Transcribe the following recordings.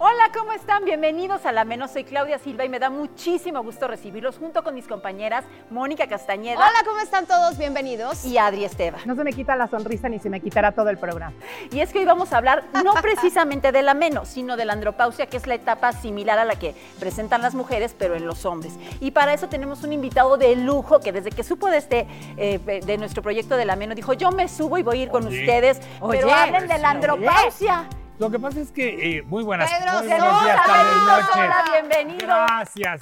Hola, ¿cómo están? Bienvenidos a La Menos. Soy Claudia Silva y me da muchísimo gusto recibirlos junto con mis compañeras Mónica Castañeda. Hola, ¿cómo están todos? Bienvenidos. Y Adri Esteva. No se me quita la sonrisa ni se me quitará todo el programa. Y es que hoy vamos a hablar no precisamente de la menos, sino de la andropausia, que es la etapa similar a la que presentan las mujeres, pero en los hombres. Y para eso tenemos un invitado de lujo que desde que supo de este, eh, de nuestro proyecto de la menos, dijo, yo me subo y voy a ir con Oye. ustedes, Oye, pero hablen de la andropausia. Lo que pasa es que, eh, muy buenas, Pedro muy buenos Sosa, días, tardes, noches. Bienvenido. Gracias.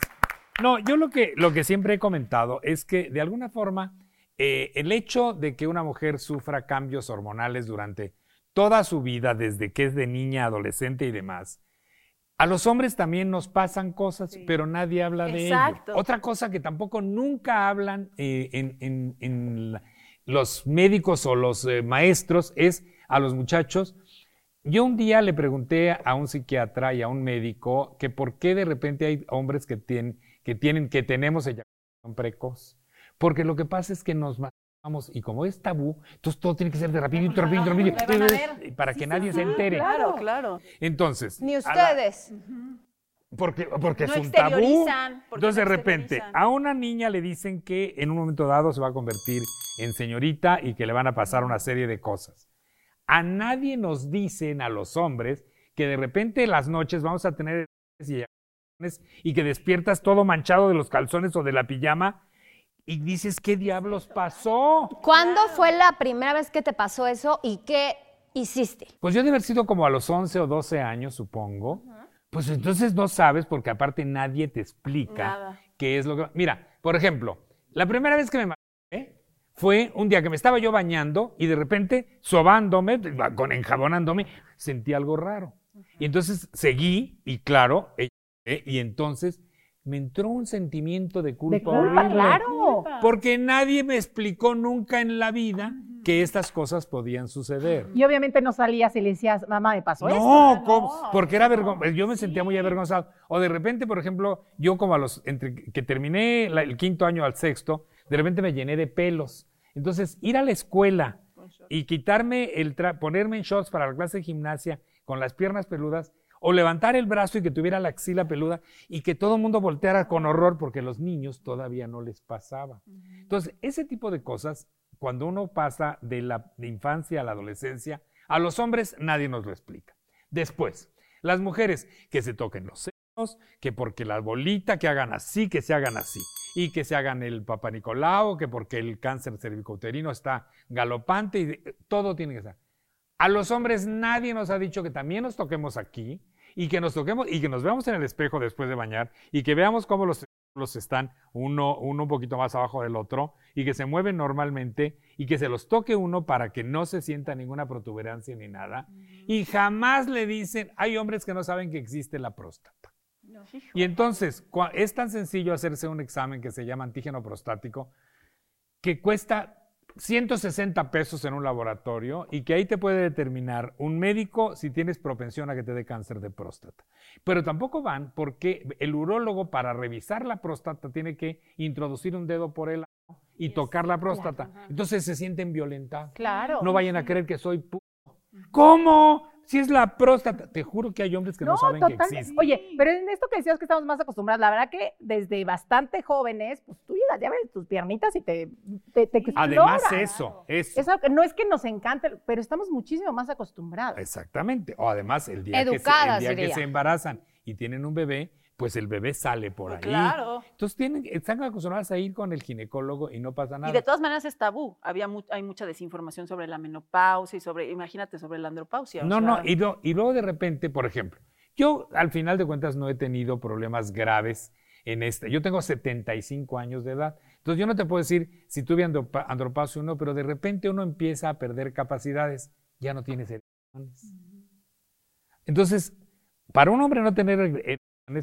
No, yo lo que, lo que siempre he comentado es que de alguna forma eh, el hecho de que una mujer sufra cambios hormonales durante toda su vida, desde que es de niña, adolescente y demás, a los hombres también nos pasan cosas, pero nadie habla de ello. Exacto. Otra cosa que tampoco nunca hablan eh, en, en- en la- los médicos o los eh, maestros es a los muchachos. Yo un día le pregunté a un psiquiatra y a un médico que por qué de repente hay hombres que tienen, que tienen, que tenemos eyaculación precoz. Porque lo que pasa es que nos matamos y como es tabú, entonces todo tiene que ser de rapidito, rapidito, rapidito, para que nadie se entere. Claro, claro. Entonces, Ni la- ustedes. porque, porque No es un tabú. porque Entonces, no de repente, a una niña le dicen que en un momento dado se va a convertir en señorita y que le van a pasar una serie de cosas. A nadie nos dicen a los hombres que de repente las noches vamos a tener y que despiertas todo manchado de los calzones o de la pijama y dices, ¿qué diablos pasó? ¿Cuándo fue la primera vez que te pasó eso y qué hiciste? Pues yo de haber sido como a los 11 o 12 años, supongo. Pues entonces no sabes porque aparte nadie te explica Nada. qué es lo que... Mira, por ejemplo, la primera vez que me fue un día que me estaba yo bañando y de repente sobándome, con enjabonándome, sentí algo raro. Y entonces seguí y claro, eh, y entonces me entró un sentimiento de culpa, De culpa, horrible. claro. Porque nadie me explicó nunca en la vida que estas cosas podían suceder. Y obviamente no salías y le decías, mamá, me pasó esto. No, porque era vergonzoso. Yo me sentía muy avergonzado. O de repente, por ejemplo, yo como a los, entre que terminé la- el quinto año al sexto, de repente me llené de pelos. Entonces, ir a la escuela y quitarme el, tra- ponerme en shorts para la clase de gimnasia con las piernas peludas, o levantar el brazo y que tuviera la axila peluda y que todo el mundo volteara con horror porque los niños todavía no les pasaba. Entonces, ese tipo de cosas, cuando uno pasa de la de infancia a la adolescencia, a los hombres nadie nos lo explica. Después, las mujeres que se toquen los senos, que porque la bolita, que hagan así, que se hagan así, y que se hagan el Papa Nicolau, que porque el cáncer cervicouterino está galopante, y de- todo tiene que ser. A los hombres nadie nos ha dicho que también nos toquemos aquí y que nos toquemos y que nos veamos en el espejo después de bañar y que veamos cómo los los están uno, uno un poquito más abajo del otro y que se mueven normalmente y que se los toque uno para que no se sienta ninguna protuberancia ni nada. Y jamás le dicen, hay hombres que no saben que existe la próstata. Y entonces, es tan sencillo hacerse un examen que se llama antígeno prostático que cuesta 160 pesos en un laboratorio y que ahí te puede determinar un médico si tienes propensión a que te dé cáncer de próstata. Pero tampoco van porque el urólogo para revisar la próstata tiene que introducir un dedo por el y tocar la próstata. Entonces se sienten violentados. Claro. No vayan a creer que soy ¿Cómo? Si es la próstata, te juro que hay hombres que no, saben que existe. Oye, pero en esto que decías que estamos más acostumbrados, la verdad que desde bastante jóvenes, pues tú ya ves tus piernitas y te, te, Además eso, eso. eso. No es que nos encante, pero estamos muchísimo más acostumbrados. Exactamente. O además el día, que, el día que se embarazan y tienen un bebé, pues el bebé sale por ahí. Claro. Entonces tienen, están acostumbradas a ir con el ginecólogo y no pasa nada. Y de todas maneras es tabú. Había hay mucha desinformación sobre la menopausia y sobre, imagínate, sobre la andropausia. No, no, y, y luego de repente, por ejemplo, yo al final de cuentas no he tenido problemas graves en este. Yo tengo 75 años de edad. Entonces yo no te puedo decir si tuve andropausia o no, pero de repente uno empieza a perder capacidades, ya no tienes erecciones. Entonces, para un hombre no tener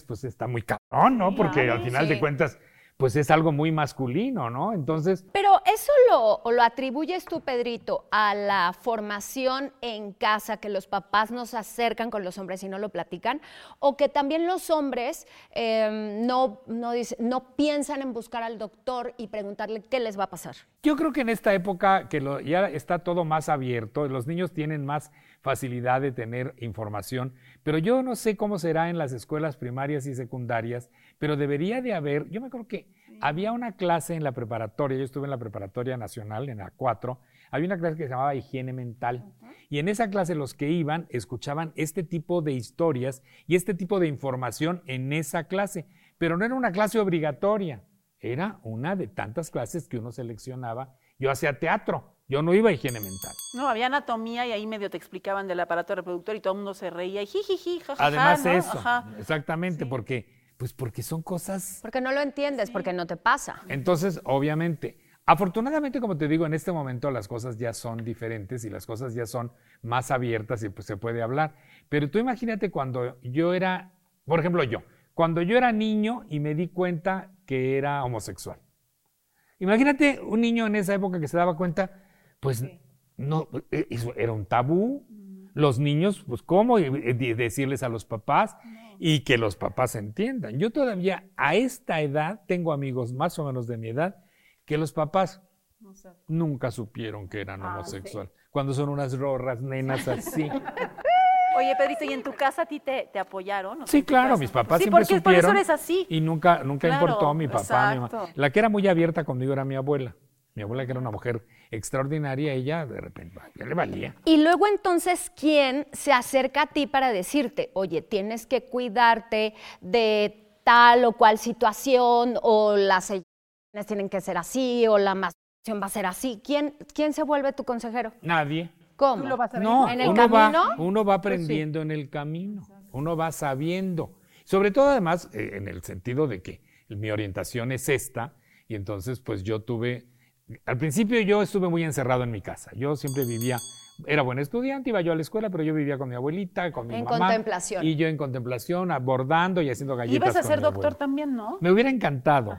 pues está muy cabrón, ¿no? Porque al final de cuentas, pues es algo muy masculino, ¿no? Entonces... Pero eso lo, lo atribuyes tú, Pedrito, a la formación en casa, que los papás nos acercan con los hombres y no lo platican, o que también los hombres em, no, no, no piensan en buscar al doctor y preguntarle qué les va a pasar. Yo creo que en esta época que lo, ya está todo más abierto, los niños tienen más facilidad de tener información, pero yo no sé cómo será en las escuelas primarias y secundarias, pero debería de haber, yo me acuerdo que había una clase en la preparatoria, yo estuve en la preparatoria nacional, en la 4, había una clase que se llamaba higiene mental, y en esa clase los que iban escuchaban este tipo de historias y este tipo de información en esa clase, pero no era una clase obligatoria, era una de tantas clases que uno seleccionaba. Yo hacía teatro, yo no iba a higiene mental. No, había anatomía y ahí medio te explicaban del aparato reproductor y todo el mundo se reía y jijiji, jajaja. Además eso, exactamente, porque pues porque son cosas... Porque no lo entiendes, porque no te pasa. Entonces, obviamente, afortunadamente, como te digo, en este momento las cosas ya son diferentes y las cosas ya son más abiertas y pues se puede hablar. Pero tú imagínate cuando yo era, por ejemplo yo, cuando yo era niño y me di cuenta que era homosexual. Imagínate un niño en esa época que se daba cuenta pues no, e, eso era un tabú. Los niños, pues cómo decirles a los papás y que los papás entiendan. Yo todavía a esta edad tengo amigos más o menos de mi edad que los papás nunca supieron que eran ah, homosexuales. Cuando son unas rorras nenas así. Oye, Pedrito, ¿y en tu casa a ti te, apoyaron? Sí, claro, mis papás siempre supieron. Por eso eres así. Y nunca, nunca importó mi papá, mi mamá. La que era muy abierta conmigo era mi abuela. Mi abuela, que era una mujer extraordinaria, ella de repente ya le valía. Y luego entonces, ¿quién se acerca a ti para decirte, oye, tienes que cuidarte de tal o cual situación, o las señales tienen que ser así, o la masturbación va a ser así? ¿Quién, quién se vuelve tu consejero? Nadie. ¿Cómo? no, ¿En el uno camino? Va, uno va pues aprendiendo en el camino, uno va sabiendo. Sobre todo, además, eh, en el sentido de que mi orientación es esta, y entonces, pues yo tuve al principio yo estuve muy encerrado en mi casa. Yo siempre vivía, era buen estudiante, iba yo a la escuela, pero yo vivía con mi abuelita, con mi mamá. En contemplación. Y yo en contemplación, abordando y haciendo galletas. Ibas a ser doctor también, ¿no? Me hubiera encantado.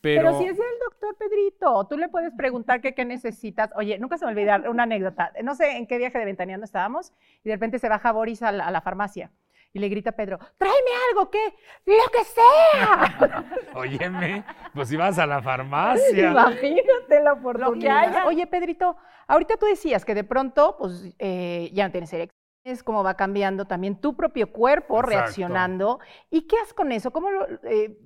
Pero... si es el doctor Pedrito, tú le puedes preguntar qué necesitas. Oye, nunca se me olvida una anécdota. No sé en qué viaje de Ventaneando estábamos y de repente se baja Boris a la farmacia y le grita a Pedro, tráeme algo, ¿qué? Lo que sea. Óyeme, pues ibas a la farmacia. Imagínate la oportunidad. Oye, Pedrito, ahorita tú decías que de pronto, pues eh, ya no tienes erecciones, cómo va cambiando también tu propio cuerpo reaccionando. ¿Y qué haces con eso? ¿Cómo lo, eh,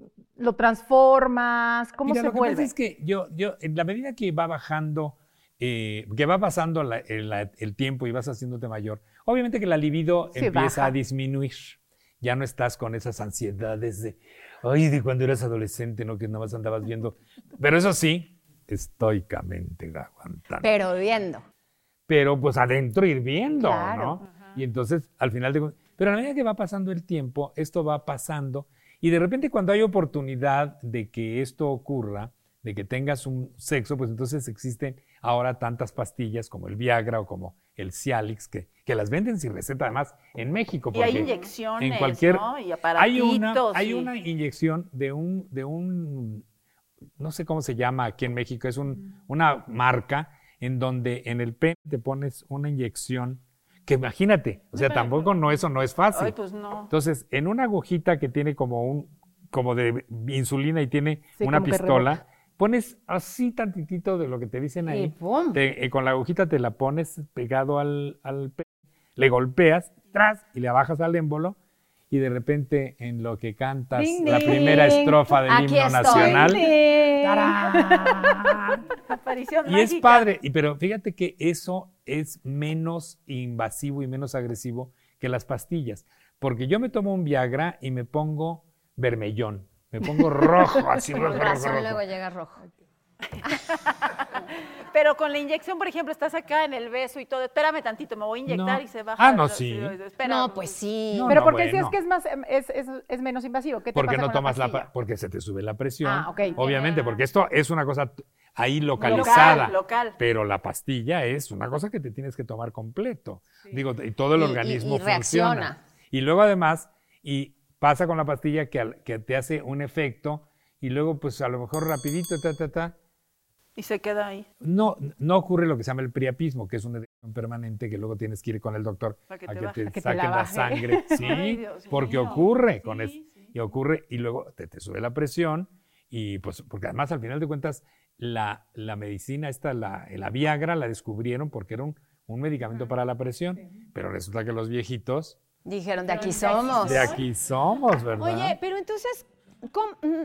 transformas? ¿Cómo se lo vuelve? Que pasa es que yo, yo, en la medida que va bajando eh, que va pasando el, tiempo y vas haciéndote mayor, obviamente que la libido empieza a disminuir. Ya no estás con esas ansiedades de, ay, de cuando eras adolescente, ¿no? Que nada más andabas viendo. Pero eso sí, estoicamente aguantando. Pero viendo. pero pues adentro hirviendo, ¿no? Y entonces, al final de... Pero a medida que va pasando el tiempo, esto va pasando y de repente cuando hay oportunidad de que esto ocurra, de que tengas un sexo, pues entonces existen ahora tantas pastillas como el Viagra o como el Cialix, que, que las venden sin receta además en México. y hay inyecciones, en cualquier, ¿no? Y hay una, hay una inyección de un, de un, no sé cómo se llama aquí en México, es un, una marca en donde en el pene te pones una inyección que imagínate, o sea, tampoco no eso no es fácil. Ay, pues no. Entonces, en una agujita que tiene como un como de insulina y tiene una pistola, pones así tantitito de lo que te dicen ahí. Eh, con la agujita te la pones pegado al, al le golpeas, tras, y le bajas al émbolo, y de repente en lo que cantas la primera estrofa del himno nacional. y es padre, y, pero fíjate que eso es menos invasivo y menos agresivo que las pastillas. Porque yo me tomo un Viagra y me pongo vermellón. Me pongo rojo, así rojo, rojo, rojo. luego llega rojo. Pero con la inyección, por ejemplo, estás acá en el beso y todo. Espérame tantito, me voy a inyectar y se baja. Ah, no, sí. no, pues sí. pero ¿por qué decías que es más es, es, es menos invasivo? ¿Qué te porque pasa no tomas la, porque se te sube la presión. Ah, ok. Obviamente, porque esto es una cosa ahí localizada. Local, local. Pero la pastilla es una cosa que te tienes que tomar completo. Digo, y todo el organismo y, funciona. Reacciona. Y luego además, y pasa con la pastilla que, que te hace un efecto y luego pues a lo mejor rapidito, ta, ta, ta. Y se queda ahí. No, no ocurre lo que se llama el priapismo, que es una erección permanente que luego tienes que ir con el doctor a que te, te, saquen la, sangre. Sí, porque ocurre con eso. Y ocurre y luego te, te, sube la presión y pues porque además al final de cuentas la, la medicina esta, la, la Viagra la descubrieron porque era un, un medicamento para la presión, pero resulta que los viejitos Dijeron, de aquí somos. De aquí somos, ¿verdad? Oye, pero entonces,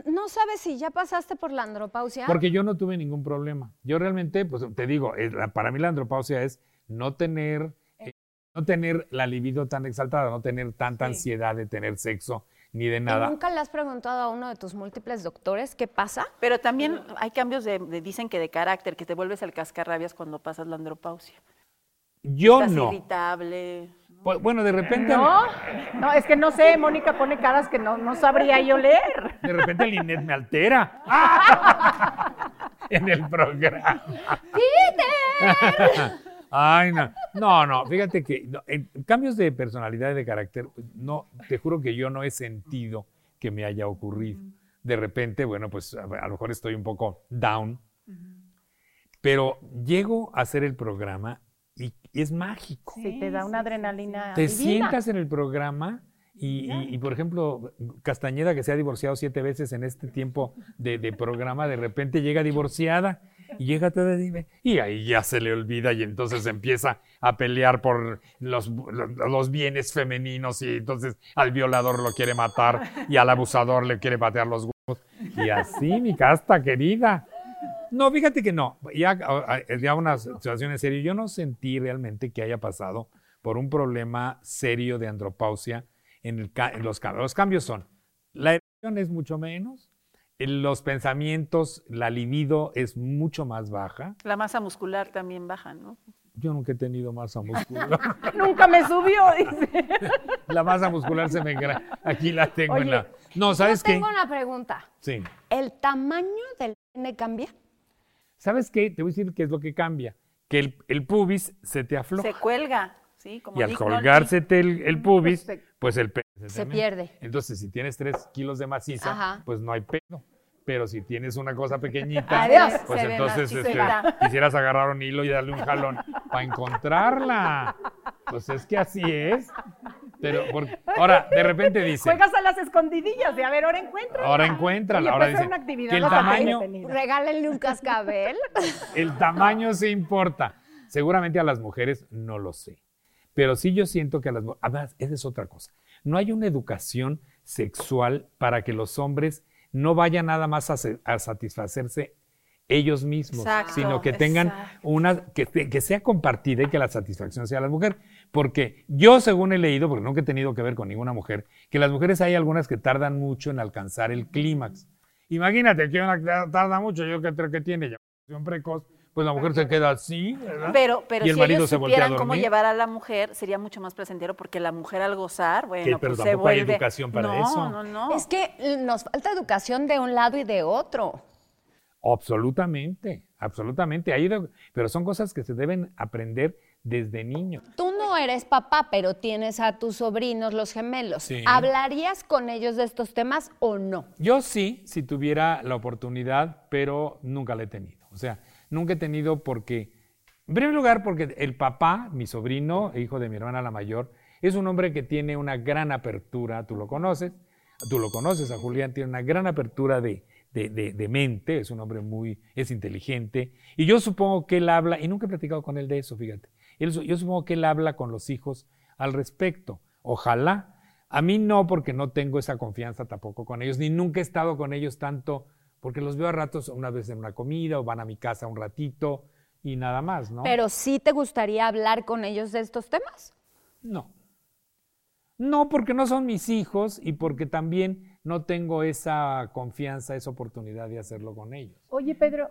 ¿no sabes si ya pasaste por la andropausia? Porque yo no tuve ningún problema. Yo realmente, pues te digo, para mí la andropausia es no tener, eh, no tener la libido tan exaltada, no tener tanta ansiedad de tener sexo ni de nada. ¿Nunca le has preguntado a uno de tus múltiples doctores qué pasa? Pero también hay cambios de, dicen que de carácter, que te vuelves el cascarrabias cuando pasas la andropausia. Yo Estás no. irritable. Pues, bueno, de repente. No, no, es que no sé, Mónica pone caras que no, no sabría yo leer. De repente el Inet me altera. en el programa. ¡Peter! Ay, no. No, no, fíjate que en cambios de personalidad y de carácter, no, te juro que yo no he sentido que me haya ocurrido. De repente, bueno, pues a, a lo mejor estoy un poco down, pero llego a hacer el programa y, es mágico. Sí, te da una adrenalina. Te divina. sientas en el programa y, y- y, por ejemplo, Castañeda, que se ha divorciado siete veces en este tiempo de, de programa, de repente llega divorciada y llega toda diva, y ahí ya se le olvida y entonces empieza a pelear por los, los, los bienes femeninos y entonces al violador lo quiere matar y al abusador le quiere patear los huevos. Y así, mi casta querida. No, fíjate que no. Ya, ya una situación en serio. Yo no sentí realmente que haya pasado por un problema serio de andropausia en, el, en los cambios. Los cambios son, la erección es mucho menos, los pensamientos, la libido es mucho más baja. La masa muscular también baja, ¿no? Yo nunca he tenido masa muscular. Nunca me subió, dice. la masa muscular se me. Aquí la tengo Oye, en la... No, ¿sabes Yo qué? tengo una pregunta. Sí. ¿El tamaño del pene cambia? ¿Sabes qué? Te voy a decir qué es lo que cambia. Que el, el pubis se te afloja. Se cuelga, ¿sí? Como y al colgársete el, el pubis, Pues el pene Se pierde. Entonces, si tienes tres kilos de maciza, Ajá. pues no hay pedo. Pero si tienes una cosa pequeñita, Adiós. pues entonces este, quisieras agarrar un hilo y darle un jalón para encontrarla. Pues es que así es. Pero porque- ahora, de repente dice, Juegas a las escondidillas de a ver, ahora encuentra. ahora encuéntrala. Oye, Ahora puede ser dice una actividad que el tamaño. Regálenle un cascabel. el tamaño sí importa. Seguramente a las mujeres no lo sé. Pero sí yo siento que a las mujeres, además, esa es otra cosa. No hay una educación sexual para que los hombres no vayan nada más a, se- a satisfacerse ellos mismos, Exacto, sino que tengan exacto. una, que sea compartida y que la satisfacción sea la mujer. Porque yo, según he leído, porque nunca he tenido que ver con ninguna mujer, que las mujeres hay algunas que tardan mucho en alcanzar el clímax. Imagínate que una que tarda mucho, yo que creo que tiene eyaculación precoz, pues la mujer se queda así, ¿verdad? Pero, pero y el si marido ellos se voltea a supieran cómo llevar a la mujer, sería mucho más placentero porque la mujer al gozar, bueno, pero pues se tampoco hay vuelve... educación para no, eso. No, no, Es que nos falta educación de un lado y de otro. Absolutamente, absolutamente. De- pero son cosas que se deben aprender desde niño. Tú no eres papá, pero tienes a tus sobrinos, los gemelos. Sí. ¿Hablarías con ellos de estos temas o no? Yo sí, si tuviera la oportunidad, pero nunca la he tenido. O sea, nunca he tenido porque, en primer lugar, porque el papá, mi sobrino, hijo de mi hermana la mayor, es un hombre que tiene una gran apertura, tú lo conoces, tú lo conoces, a Julián tiene una gran apertura de, de, de- de mente, es un hombre muy, es inteligente, y yo supongo que él habla, y nunca he platicado con él de eso, fíjate, Él yo supongo que él habla con los hijos al respecto, ojalá, a mí no, porque no tengo esa confianza tampoco con ellos, ni nunca he estado con ellos tanto, porque los veo a ratos, una vez en una comida, o van a mi casa un ratito, y nada más, ¿no? Pero sí te gustaría hablar con ellos de estos temas. No. No, porque no son mis hijos y porque también no tengo esa confianza, esa oportunidad de hacerlo con ellos. Oye, Pedro,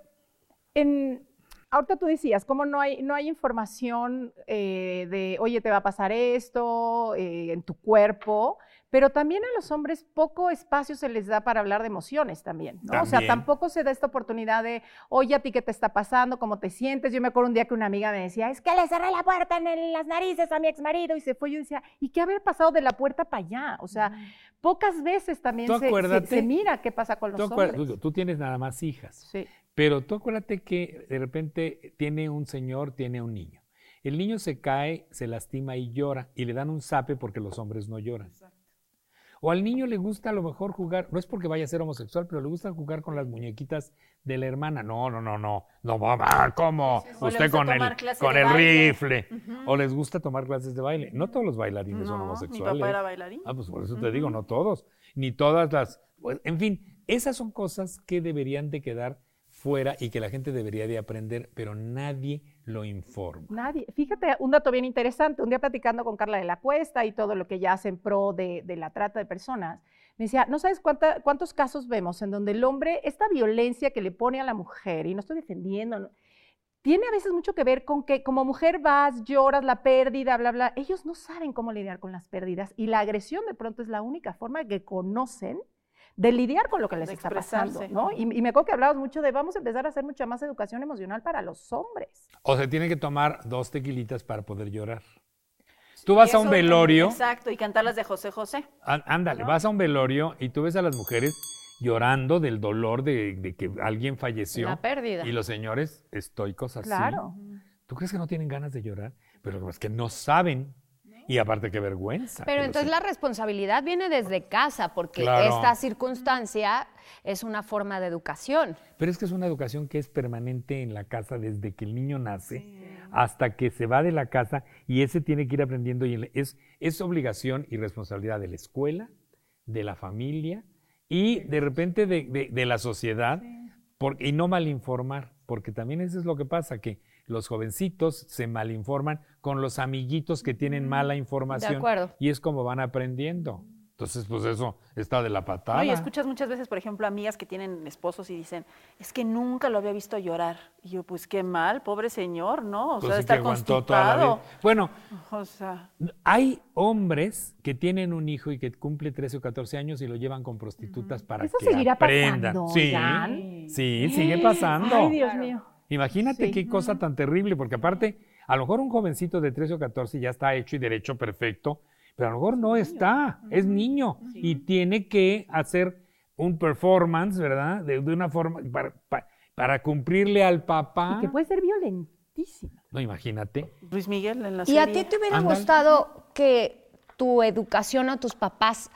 en, ahorita tú decías, ¿cómo no hay, no hay información eh, de, oye, te va a pasar esto eh, en tu cuerpo? Pero también a los hombres poco espacio se les da para hablar de emociones también, ¿no? O sea, tampoco se da esta oportunidad de, oye, a ti qué te está pasando, cómo te sientes. Yo me acuerdo un día que una amiga me decía, es que le cerré la puerta en el- las narices a mi ex marido y se fue. Yo decía, ¿y qué haber pasado de la puerta para allá? O sea, pocas veces también se, se- mira qué pasa con los hombres. tú- tú tienes nada más hijas, Sí. Pero tú acuérdate que de repente tiene un señor, tiene un niño. El niño se cae, se lastima y llora y le dan un zape porque los hombres no lloran. O al niño le gusta a lo mejor jugar, no es porque vaya a ser homosexual, pero le gusta jugar con las muñequitas de la hermana. No, no, no, no. No, mamá, ¿cómo? Usted con el, con el baile. rifle. O les gusta tomar clases de baile. No todos los bailarines son No, mi homosexuales. papá era bailarín. Ah, pues por eso te digo, no todos. Ni todas las. pues, en fin, esas son cosas que deberían de quedar fuera y que la gente debería de aprender, pero nadie lo informa. Nadie. Fíjate, un dato bien interesante. Un día platicando con Carla de la Cuesta y todo lo que ella hace en pro de, de la trata de personas, me decía, no sabes cuánta- cuántos casos vemos en donde el hombre, esta violencia que le pone a la mujer, y no estoy defendiendo, tiene a veces mucho que ver con que como mujer vas, lloras la pérdida, bla, bla. Ellos no saben cómo lidiar con las pérdidas y la agresión de pronto es la única forma que conocen de lidiar con lo que les De está pasando. ¿no? Y, y me acuerdo que hablabas mucho de vamos a empezar a hacer mucha más educación emocional para los hombres. O se tienen que tomar dos tequilitas para poder llorar. Tú vas a un velorio, Exacto, y cantar las de José José. ándale, vas a un velorio y tú ves a las mujeres llorando del dolor de, de que alguien falleció. La pérdida. Y los señores estoicos así. Claro. ¿Tú crees que no tienen ganas de llorar? Pero es que no saben. Y aparte, qué vergüenza. Pero entonces la responsabilidad viene desde casa, porque Claro. esta circunstancia es una forma de educación. Pero es que es una educación que es permanente en la casa desde que el niño nace hasta que se va de la casa y ese tiene que ir aprendiendo y es, es obligación y responsabilidad de la escuela, de la familia y de repente de, de- de la sociedad por- y no malinformar, porque también eso es lo que pasa, que los jovencitos se malinforman con los amiguitos que tienen mala información acuerdo. y es como van aprendiendo. Entonces, pues eso está de la patada. No, y escuchas muchas veces, por ejemplo, amigas que tienen esposos y dicen, es que nunca lo había visto llorar. Y yo, pues qué mal, pobre señor, ¿no? O Pues sea, sí está que aguantó toda la vida. constipado. Bueno, O sea, Hay hombres que tienen un hijo y que cumple 13 o 14 años y lo llevan con prostitutas para Eso que seguirá aprendan. pasando, sí, Jan. sí, sigue pasando. Ay, Dios mío. Imagínate Sí. qué cosa tan terrible, porque aparte, a lo mejor un jovencito de 13 o 14 ya está hecho y derecho perfecto, pero a lo mejor no está, es niño y tiene que hacer un performance, ¿verdad? De, de una forma, para, pa- para cumplirle al papá. Y que puede ser violentísima. No, imagínate. Luis Miguel en la ¿Y a ti te hubiera gustado que tu educación o tus papás,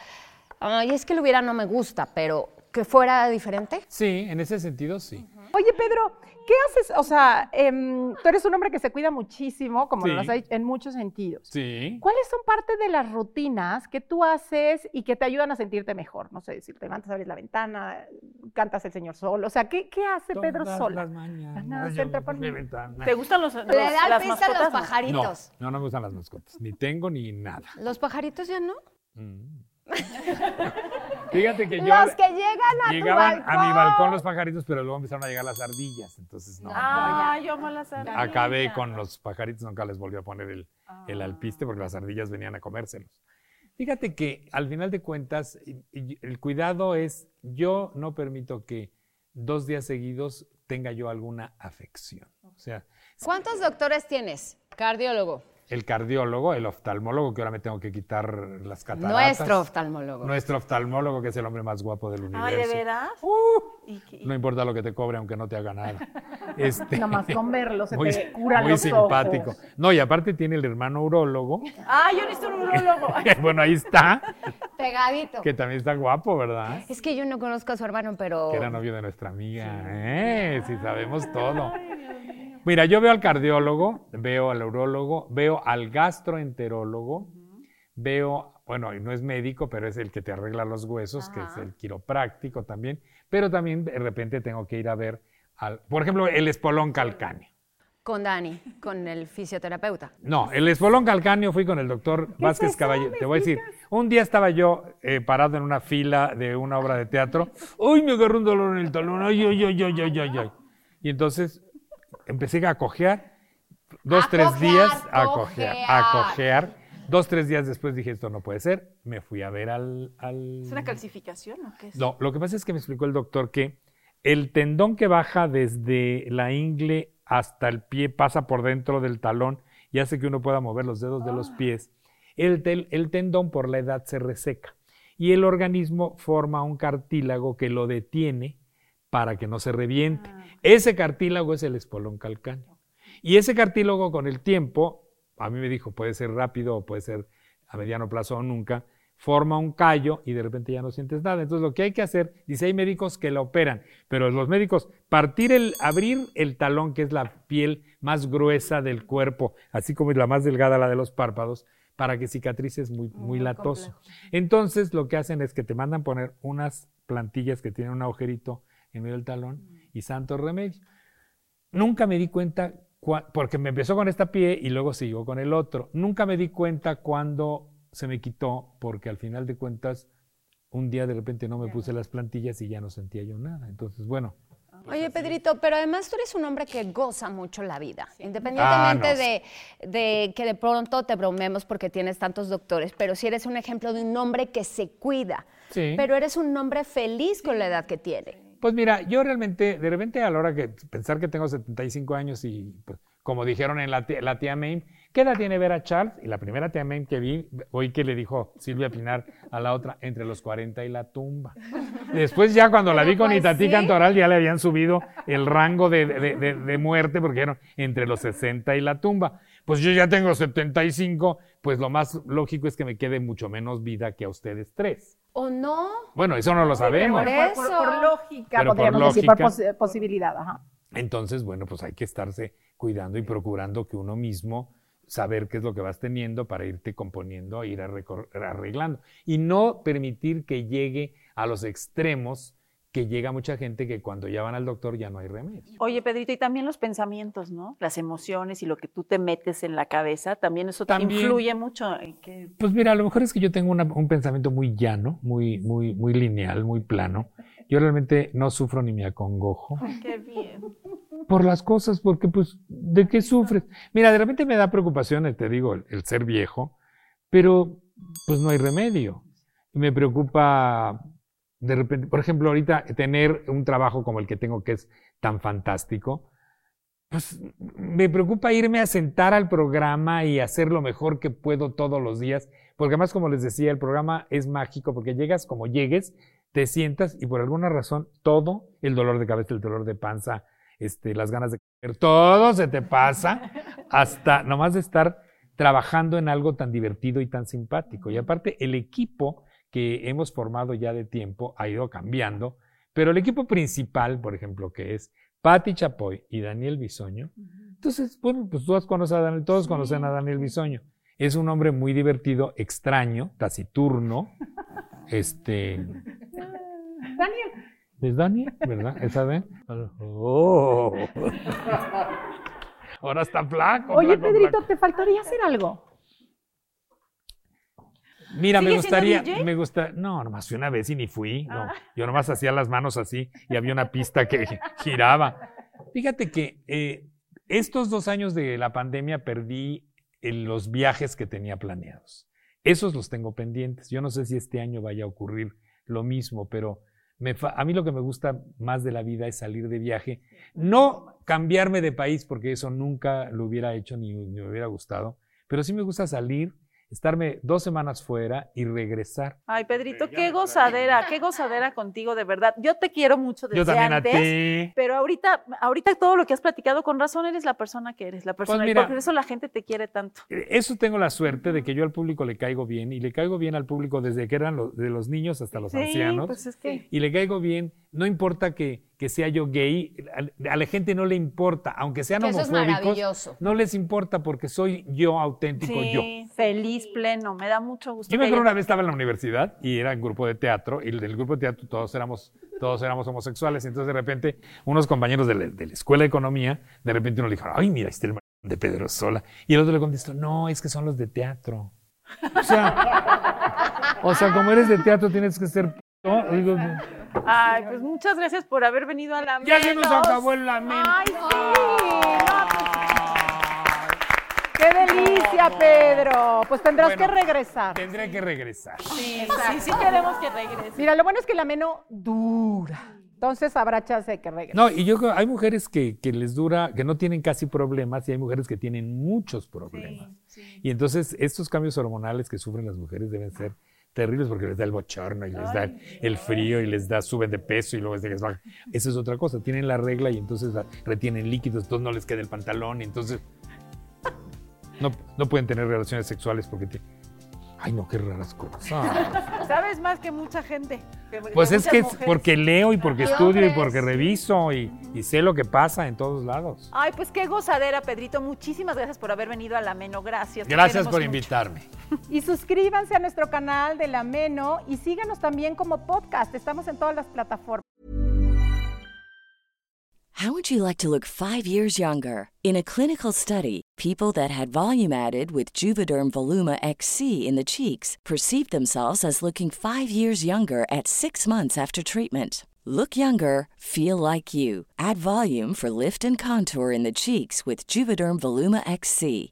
ay, es que lo hubiera no me gusta, pero que fuera diferente? Sí, en ese sentido sí. Oye, Pedro, ¿qué haces? O sea, em, tú eres un hombre que se cuida muchísimo, como Sí. nos has dicho, en muchos sentidos. Sí. ¿Cuáles son parte de las rutinas que tú haces y que te ayudan a sentirte mejor? No sé, si te levantas, abres la ventana, cantas el Señor Sol. O sea, ¿qué, qué hace Pedro Todas sola? las mañanas yo entra por mi ventana. ¿Te gustan los, los- Le da las pista a mascotas? los no? pajaritos. No, no, no me gustan las mascotas. Ni tengo ni nada. Los pajaritos ya no. Mm. Fíjate que yo. Los que llegan a llegaban tu balcón. a mi balcón los pajaritos, pero luego empezaron a llegar las ardillas. Entonces, no. Ah, yo amo las ardillas. Acabé con los pajaritos, nunca les volví a poner el, el alpiste porque las ardillas venían a comérselos. Fíjate que al final de cuentas, el cuidado es, yo no permito que dos días seguidos tenga yo alguna afección. O sea, ¿Cuántos doctores tienes? Cardiólogo. El cardiólogo, el oftalmólogo, que ahora me tengo que quitar las cataratas. Nuestro oftalmólogo. Nuestro oftalmólogo, que es el hombre más guapo del universo. Ay, ¿de veras? Uh, ¿Y qué- no importa lo que te cobre, aunque no te haga nada. Este, Nada más con verlo se muy, te curan muy los simpático. ojos. No, y aparte tiene el hermano urólogo. Ah, yo necesito un urologo. bueno, ahí está, Pegadito. que también está guapo, ¿verdad? Es que yo no conozco a su hermano, pero... Que era novio de nuestra amiga. ¿eh? Sí, sabemos todo. Mira, yo veo al cardiólogo, veo al urólogo, veo al gastroenterólogo, veo, bueno, y no es médico, pero es el que te arregla los huesos, que es el quiropráctico también, pero también de repente tengo que ir a ver al, por ejemplo, el espolón calcáneo. Con Dani, con el fisioterapeuta. No, el espolón calcáneo fui con el doctor Vázquez Caballero. Te voy a decir, un día estaba yo eh, parado en una fila de una obra de teatro. ¡Uy, me agarró un dolor en el talón! ¡Ay, ay, ay, ay, ay, ay, ay! Y entonces empecé a cojear. Dos, A tres cojear, días a cojear, a cojear. Dos, tres días después dije, esto no puede ser. Me fui a ver al... al... ¿Es una calcificación o qué es? No, lo que pasa es que me explicó el doctor que el tendón que baja desde la ingle hasta el pie pasa por dentro del talón y hace que uno pueda mover los dedos de los pies. El, tel- el tendón por la edad se reseca y el organismo forma un cartílago que lo detiene para que no se reviente. Ese cartílago es el espolón calcáneo. Y ese cartílago con el tiempo, a mí me dijo, puede ser rápido o puede ser a mediano plazo o nunca, forma un callo y de repente ya no sientes nada. Entonces lo que hay que hacer, dice, hay médicos que la operan, pero los médicos, partir el, abrir el talón, que es la piel más gruesa del cuerpo, así como es la más delgada la de los párpados, para que cicatrices muy, muy latoso. Entonces lo que hacen es que te mandan poner unas plantillas que tienen un agujerito en medio del talón y santo remedio. Nunca me di cuenta, porque me empezó con esta pie y luego siguió con el otro. Nunca me di cuenta cuando se me quitó, porque al final de cuentas, un día de repente no me puse las plantillas y ya no sentía yo nada. Entonces, bueno, Oye, Pedrito, pero además tú eres un hombre que goza mucho la vida, Ah, independientemente no, de, de que de pronto te bromemos porque tienes tantos doctores, pero si eres un ejemplo de un hombre que se cuida, Sí. pero eres un hombre feliz con la edad que tiene. Pues mira, yo realmente, de repente a la hora que pensar que tengo 75 años y pues, como dijeron en la tía, la tía Mame, ¿qué edad tiene Vera Charles? Y la primera tía Mame que vi, oí que le dijo Silvia Pinar a la otra, entre los 40 y la tumba. Después ya cuando la vi con pues Itatí sí. Cantoral ya le habían subido el rango de, de- de- de muerte porque eran entre los 60 y la tumba. Pues yo ya tengo 75, pues lo más lógico es que me quede mucho menos vida que a ustedes tres. ¿O no? Bueno, eso no lo sabemos. por Por, por- lógica, podríamos decir, por lógica. pos- posibilidad. Ajá. Entonces, bueno, pues hay que estarse cuidando y procurando que uno mismo saber qué es lo que vas teniendo para irte componiendo, ir arrecor- arreglando. Y no permitir que llegue a los extremos que llega mucha gente que cuando ya van al doctor ya no hay remedio. Oye, Pedrito, y también los pensamientos, ¿no? Las emociones y lo que tú te metes en la cabeza, también eso te influye mucho en que Pues mira, a lo mejor es que yo tengo una- un pensamiento muy llano, muy, muy, muy lineal, muy plano. Yo realmente no sufro ni me acongojo. qué bien. por las cosas, porque pues, ¿de qué sufres? Mira, de repente me da preocupación, eh, te digo, el, el ser viejo, pero pues no hay remedio. Y me preocupa, de repente, por ejemplo, ahorita tener un trabajo como el que tengo, que es tan fantástico, pues me preocupa irme a sentar al programa y hacer lo mejor que puedo todos los días, porque además, como les decía, el programa es mágico, porque llegas como llegues, te sientas y por alguna razón todo, el dolor de cabeza, el dolor de panza, este, las ganas de comer, todo se te pasa hasta nomás de estar trabajando en algo tan divertido y tan simpático. Y aparte, el equipo que hemos formado ya de tiempo ha ido cambiando, pero el equipo principal, por ejemplo, que es Patti Chapoy y Daniel Bisoño, entonces, bueno, pues todos conocen a Daniel, todos conocen a Daniel Bisoño. Es un hombre muy divertido, extraño, taciturno, este... Daniel, ¿Es Daniel? ¿Verdad? ¿Esa de? Oh. Ahora está flaco. oye flaco, Pedrito, flaco. te faltaría hacer algo. Mira, me gustaría, me gusta, no, nomás fui una vez y ni fui, no. Ah. Yo nomás hacía las manos así y había una pista que giraba. Fíjate que eh, estos dos años de la pandemia perdí los viajes que tenía planeados. Esos los tengo pendientes. Yo no sé si este año vaya a ocurrir lo mismo, pero a mí lo que me gusta más de la vida es salir de viaje. No cambiarme de país, porque eso nunca lo hubiera hecho ni me hubiera gustado, pero sí me gusta salir estarme dos semanas fuera y regresar. Ay, Pedrito, qué gozadera, qué gozadera contigo, de verdad. Yo te quiero mucho desde Yo también antes, a ti. pero ahorita, ahorita todo lo que has platicado con razón eres la persona que eres, la pues persona, y por eso la gente te quiere tanto. Eh, eso tengo la suerte de que yo al público le caigo bien y le caigo bien al público desde que eran los, de los niños hasta los ancianos. Pues es que... Y le caigo bien, no importa que, que sea yo gay, a, la gente no le importa, aunque sean homofóbicos, no les importa porque soy yo auténtico yo. Feliz, pleno, me da mucho gusto. Yo me acuerdo una vez estaba en la universidad y era un grupo de teatro y del grupo de teatro todos éramos todos éramos homosexuales, entonces de repente unos compañeros de la, escuela de economía, de repente uno le dijo, ay, mira, este es el de Pedro Sola. Y el otro le contestó, no, es que son los de teatro. O sea, o sea, como eres de teatro tienes que ser... Ay, pues muchas gracias por haber venido a la Ya se nos acabó el lamento. Ay, sí. ¡Qué delicia, Pedro! Pues tendrás que regresar. Tendré que regresar. Sí, sí, sí queremos que regrese. Mira, lo bueno es que la meno dura. Entonces habrá chance de que regrese. No, y yo hay mujeres que, que, les dura, que no tienen casi problemas, y hay mujeres que tienen muchos problemas. Y entonces estos cambios hormonales que sufren las mujeres deben ser terribles porque les da el bochorno y les da el frío y les da, suben de peso y luego les baja. Esa es otra cosa, tienen la regla y entonces retienen líquidos, entonces no les queda el pantalón y entonces no, no pueden tener relaciones sexuales porque Ay, no, qué raras cosas. Sabes más que mucha gente. pues es que porque leo y porque estudio y porque reviso y, sé lo que pasa en todos lados. Ay, pues qué gozadera, Pedrito. Muchísimas gracias por haber venido a La Meno. Gracias. Gracias por invitarme. Y suscríbanse a nuestro canal y síganos también como podcast. Estamos en todas las plataformas. How would you like to look five years younger? In a clinical study, people that had volume added with Juvederm Voluma XC in the cheeks perceived themselves as looking five years younger at six months after treatment. Look younger, feel like you. Add volume for lift and contour in the cheeks with Juvederm Voluma XC.